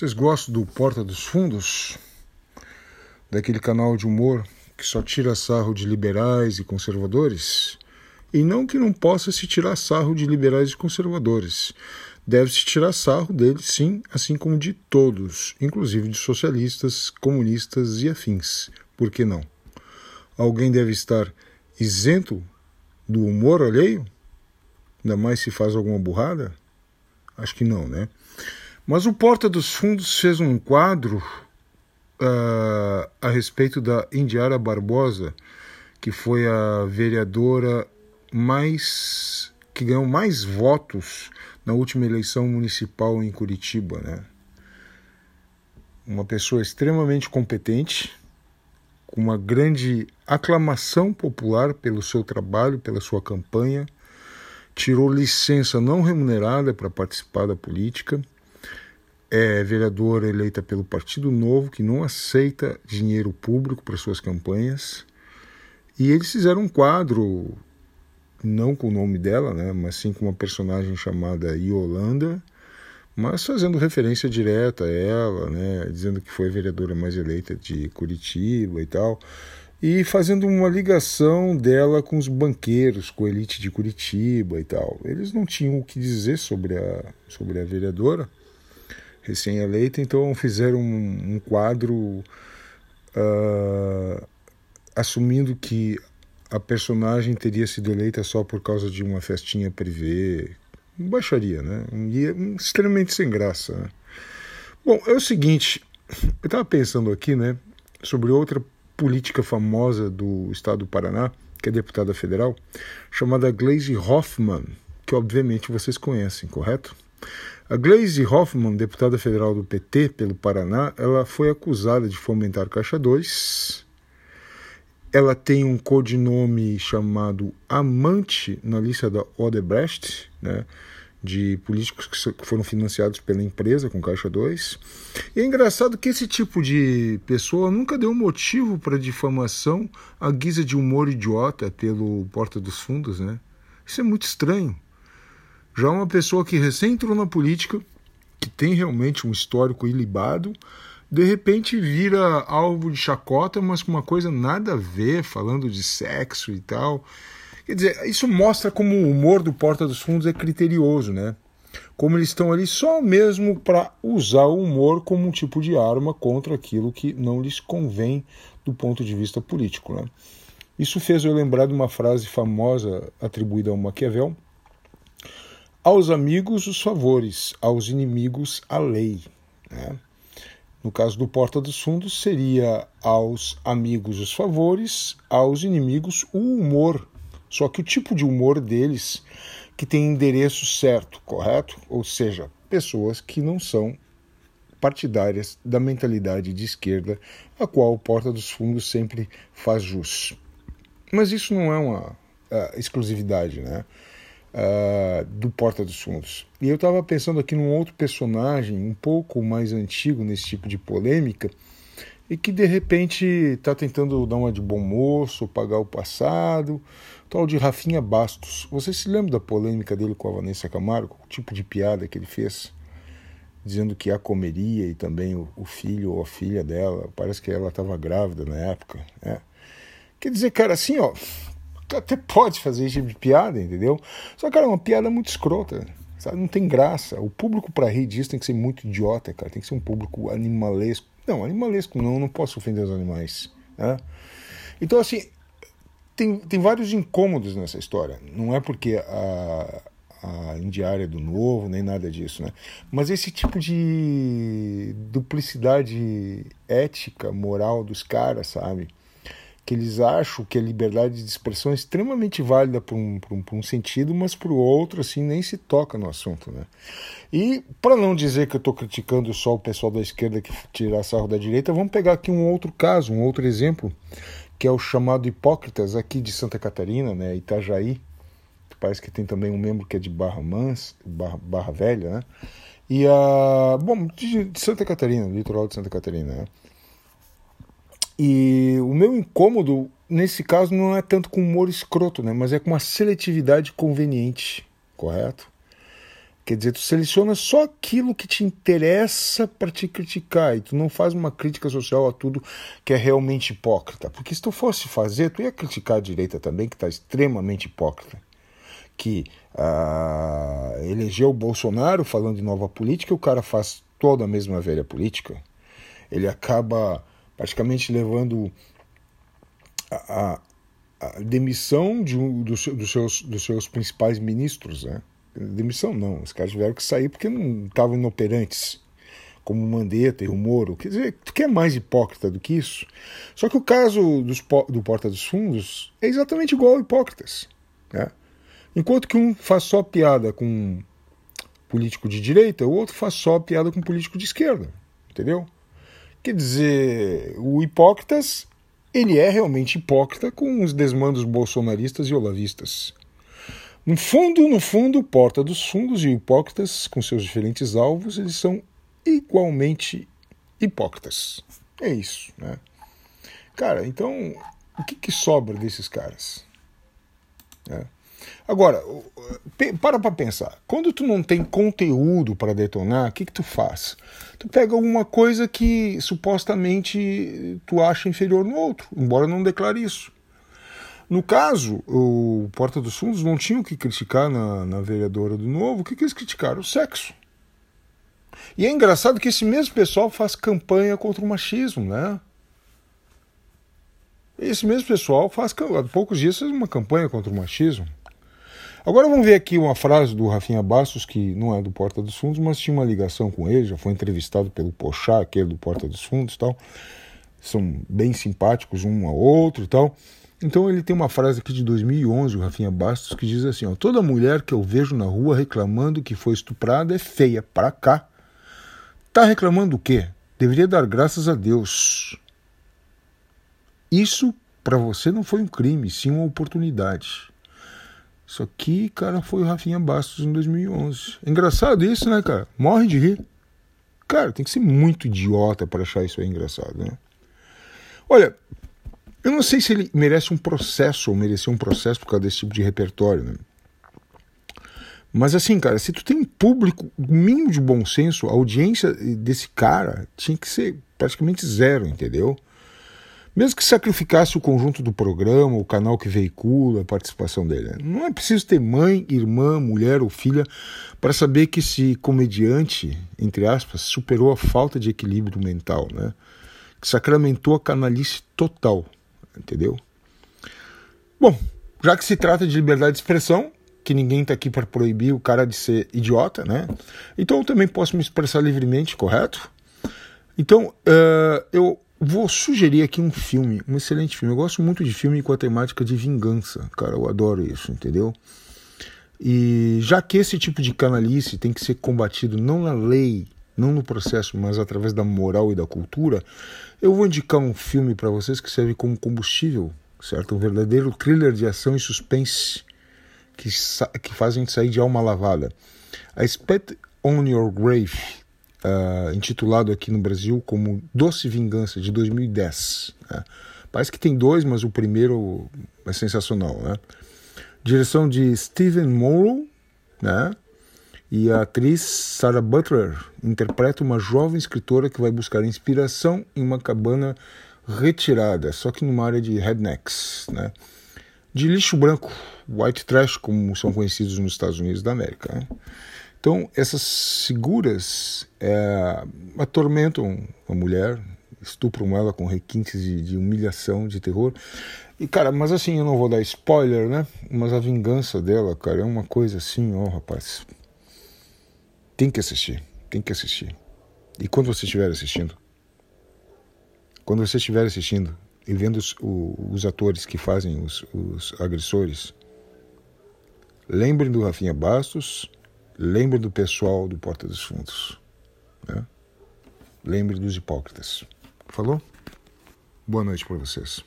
Vocês gostam do Porta dos Fundos? Daquele canal de humor que só tira sarro de liberais e conservadores? E não que não possa se tirar sarro de liberais e conservadores. Deve-se tirar sarro deles, sim, assim como de todos, inclusive de socialistas, comunistas e afins. Por que não? Alguém deve estar isento do humor alheio? Ainda mais se faz alguma burrada? Acho que não, né? Mas o Porta dos Fundos fez um quadro uh, a respeito da Indiara Barbosa, que foi a vereadora mais que ganhou mais votos na última eleição municipal em Curitiba, né? Uma pessoa extremamente competente, com uma grande aclamação popular pelo seu trabalho, pela sua campanha, tirou licença não remunerada para participar da política é vereadora eleita pelo Partido Novo, que não aceita dinheiro público para suas campanhas. E eles fizeram um quadro, não com o nome dela, né, mas sim com uma personagem chamada Yolanda, mas fazendo referência direta a ela, né, dizendo que foi a vereadora mais eleita de Curitiba e tal, e fazendo uma ligação dela com os banqueiros, com a elite de Curitiba e tal. Eles não tinham o que dizer sobre a, sobre a vereadora, recém-eleita, então fizeram um, um quadro uh, assumindo que a personagem teria sido eleita só por causa de uma festinha privê, baixaria, né? E é extremamente sem graça. Né? Bom, é o seguinte, eu estava pensando aqui, né, sobre outra política famosa do estado do Paraná, que é deputada federal, chamada Glaze Hoffman, que obviamente vocês conhecem, correto? A Glaze Hoffman, deputada federal do PT pelo Paraná, ela foi acusada de fomentar Caixa 2. Ela tem um codinome chamado Amante na lista da Odebrecht, né, de políticos que foram financiados pela empresa com Caixa 2. E é engraçado que esse tipo de pessoa nunca deu motivo para difamação à guisa de humor idiota pelo Porta dos Fundos, né? Isso é muito estranho. Já uma pessoa que recém entrou na política, que tem realmente um histórico ilibado, de repente vira alvo de chacota, mas com uma coisa nada a ver, falando de sexo e tal. Quer dizer, isso mostra como o humor do Porta dos Fundos é criterioso, né? Como eles estão ali só mesmo para usar o humor como um tipo de arma contra aquilo que não lhes convém do ponto de vista político. Né? Isso fez eu lembrar de uma frase famosa atribuída ao Maquiavel, aos amigos, os favores, aos inimigos, a lei. Né? No caso do Porta dos Fundos, seria aos amigos os favores, aos inimigos o humor. Só que o tipo de humor deles que tem endereço certo, correto? Ou seja, pessoas que não são partidárias da mentalidade de esquerda, a qual o Porta dos Fundos sempre faz jus. Mas isso não é uma uh, exclusividade, né? Uh, do Porta dos Fundos. E eu estava pensando aqui num outro personagem um pouco mais antigo nesse tipo de polêmica e que de repente está tentando dar uma de bom moço, pagar o passado, tal de Rafinha Bastos. Você se lembra da polêmica dele com a Vanessa Camargo? O tipo de piada que ele fez? Dizendo que a comeria e também o, filho ou a filha dela, parece que ela estava grávida na época. Né? Quer dizer, cara, assim, ó, até pode fazer esse tipo de piada, entendeu? Só, cara, é uma piada muito escrota. Sabe? Não tem graça. O público para rir disso tem que ser muito idiota, cara. Tem que ser um público animalesco. Não, animalesco não, não posso ofender os animais. Né? Então, assim, tem, tem vários incômodos nessa história. Não é porque a, a indiária do novo, nem nada disso, né? Mas esse tipo de duplicidade ética, moral dos caras, sabe? Que eles acham que a liberdade de expressão é extremamente válida por um, um, um sentido, mas para o outro, assim, nem se toca no assunto. Né? E, para não dizer que eu estou criticando só o pessoal da esquerda que tira sarro da direita, vamos pegar aqui um outro caso, um outro exemplo, que é o chamado Hipócritas, aqui de Santa Catarina, né, Itajaí, parece que tem também um membro que é de Barra Mans, Barra, Barra Velha, né? E a. Bom, de, de Santa Catarina, litoral de Santa Catarina, né? E o meu incômodo, nesse caso, não é tanto com humor escroto, né? Mas é com uma seletividade conveniente, correto? Quer dizer, tu seleciona só aquilo que te interessa para te criticar e tu não faz uma crítica social a tudo que é realmente hipócrita. Porque se tu fosse fazer, tu ia criticar a direita também, que está extremamente hipócrita. Que ah, elegeu o Bolsonaro falando de nova política, o cara faz toda a mesma velha política. Ele acaba praticamente levando a, a, a demissão de um dos, seus, dos seus principais ministros, né? Demissão não, os caras tiveram que sair porque não estavam inoperantes, como Mandetta e o Moro. Quer dizer, tu quer mais hipócrita do que isso? Só que o caso dos, do Porta dos Fundos é exatamente igual ao Hipócritas. Né? Enquanto que um faz só piada com político de direita, o outro faz só piada com político de esquerda. Entendeu? Quer dizer, o Hipócritas, ele é realmente hipócrita com os desmandos bolsonaristas e olavistas. No fundo, no fundo, Porta dos Fundos e Hipócritas, com seus diferentes alvos, eles são igualmente hipócritas. É isso, né? Cara, então, o que, que sobra desses caras? É. Agora, para para pensar. Quando tu não tem conteúdo para detonar, o que, que tu faz? Tu pega alguma coisa que supostamente tu acha inferior no outro, embora não declare isso. No caso, o Porta dos Fundos não tinha o que criticar na, na vereadora do Novo. O que, que eles criticaram? O sexo. E é engraçado que esse mesmo pessoal faz campanha contra o machismo, né? Esse mesmo pessoal faz, há poucos dias, fez uma campanha contra o machismo. Agora vamos ver aqui uma frase do Rafinha Bastos, que não é do Porta dos Fundos, mas tinha uma ligação com ele, já foi entrevistado pelo Pochá, aquele do Porta dos Fundos tal. São bem simpáticos um ao outro e tal. Então ele tem uma frase aqui de 2011, o Rafinha Bastos, que diz assim: ó, toda mulher que eu vejo na rua reclamando que foi estuprada é feia. Para cá. Tá reclamando o quê? Deveria dar graças a Deus. Isso para você não foi um crime, sim uma oportunidade. Isso aqui, cara, foi o Rafinha Bastos em 2011. engraçado isso, né, cara? Morre de rir. Cara, tem que ser muito idiota para achar isso aí engraçado, né? Olha, eu não sei se ele merece um processo ou merecer um processo por causa desse tipo de repertório, né? Mas assim, cara, se tu tem um público, mínimo de bom senso, a audiência desse cara tinha que ser praticamente zero, entendeu? Mesmo que sacrificasse o conjunto do programa, o canal que veicula, a participação dele. Né? Não é preciso ter mãe, irmã, mulher ou filha para saber que esse comediante, entre aspas, superou a falta de equilíbrio mental, né? Que sacramentou a canalice total entendeu? Bom, já que se trata de liberdade de expressão, que ninguém está aqui para proibir o cara de ser idiota, né? Então eu também posso me expressar livremente, correto? Então uh, eu vou sugerir aqui um filme, um excelente filme. Eu gosto muito de filme com a temática de vingança, cara, eu adoro isso, entendeu? E já que esse tipo de canalice tem que ser combatido não na lei, não no processo, mas através da moral e da cultura, eu vou indicar um filme para vocês que serve como combustível, certo? Um verdadeiro thriller de ação e suspense que, que faz a gente sair de alma lavada. A Spit on Your Grave, uh, intitulado aqui no Brasil como Doce Vingança, de 2010. Né? Parece que tem dois, mas o primeiro é sensacional. Né? Direção de Steven Morrow, né? E a atriz Sarah Butler interpreta uma jovem escritora que vai buscar inspiração em uma cabana retirada, só que numa área de rednecks, né? De lixo branco, white trash, como são conhecidos nos Estados Unidos da América. Né? Então, essas figuras é, atormentam a mulher, estupram ela com requintes de, de, humilhação, de terror. E, cara, mas assim, eu não vou dar spoiler, né? Mas a vingança dela, cara, é uma coisa assim, ó, rapaz, tem que assistir, tem que assistir. E quando você estiver assistindo, quando você estiver assistindo e vendo os, os atores que fazem os, os agressores, lembrem do Rafinha Bastos, lembrem do pessoal do Porta dos Fundos. Né? Lembre dos hipócritas. Falou? Boa noite para vocês.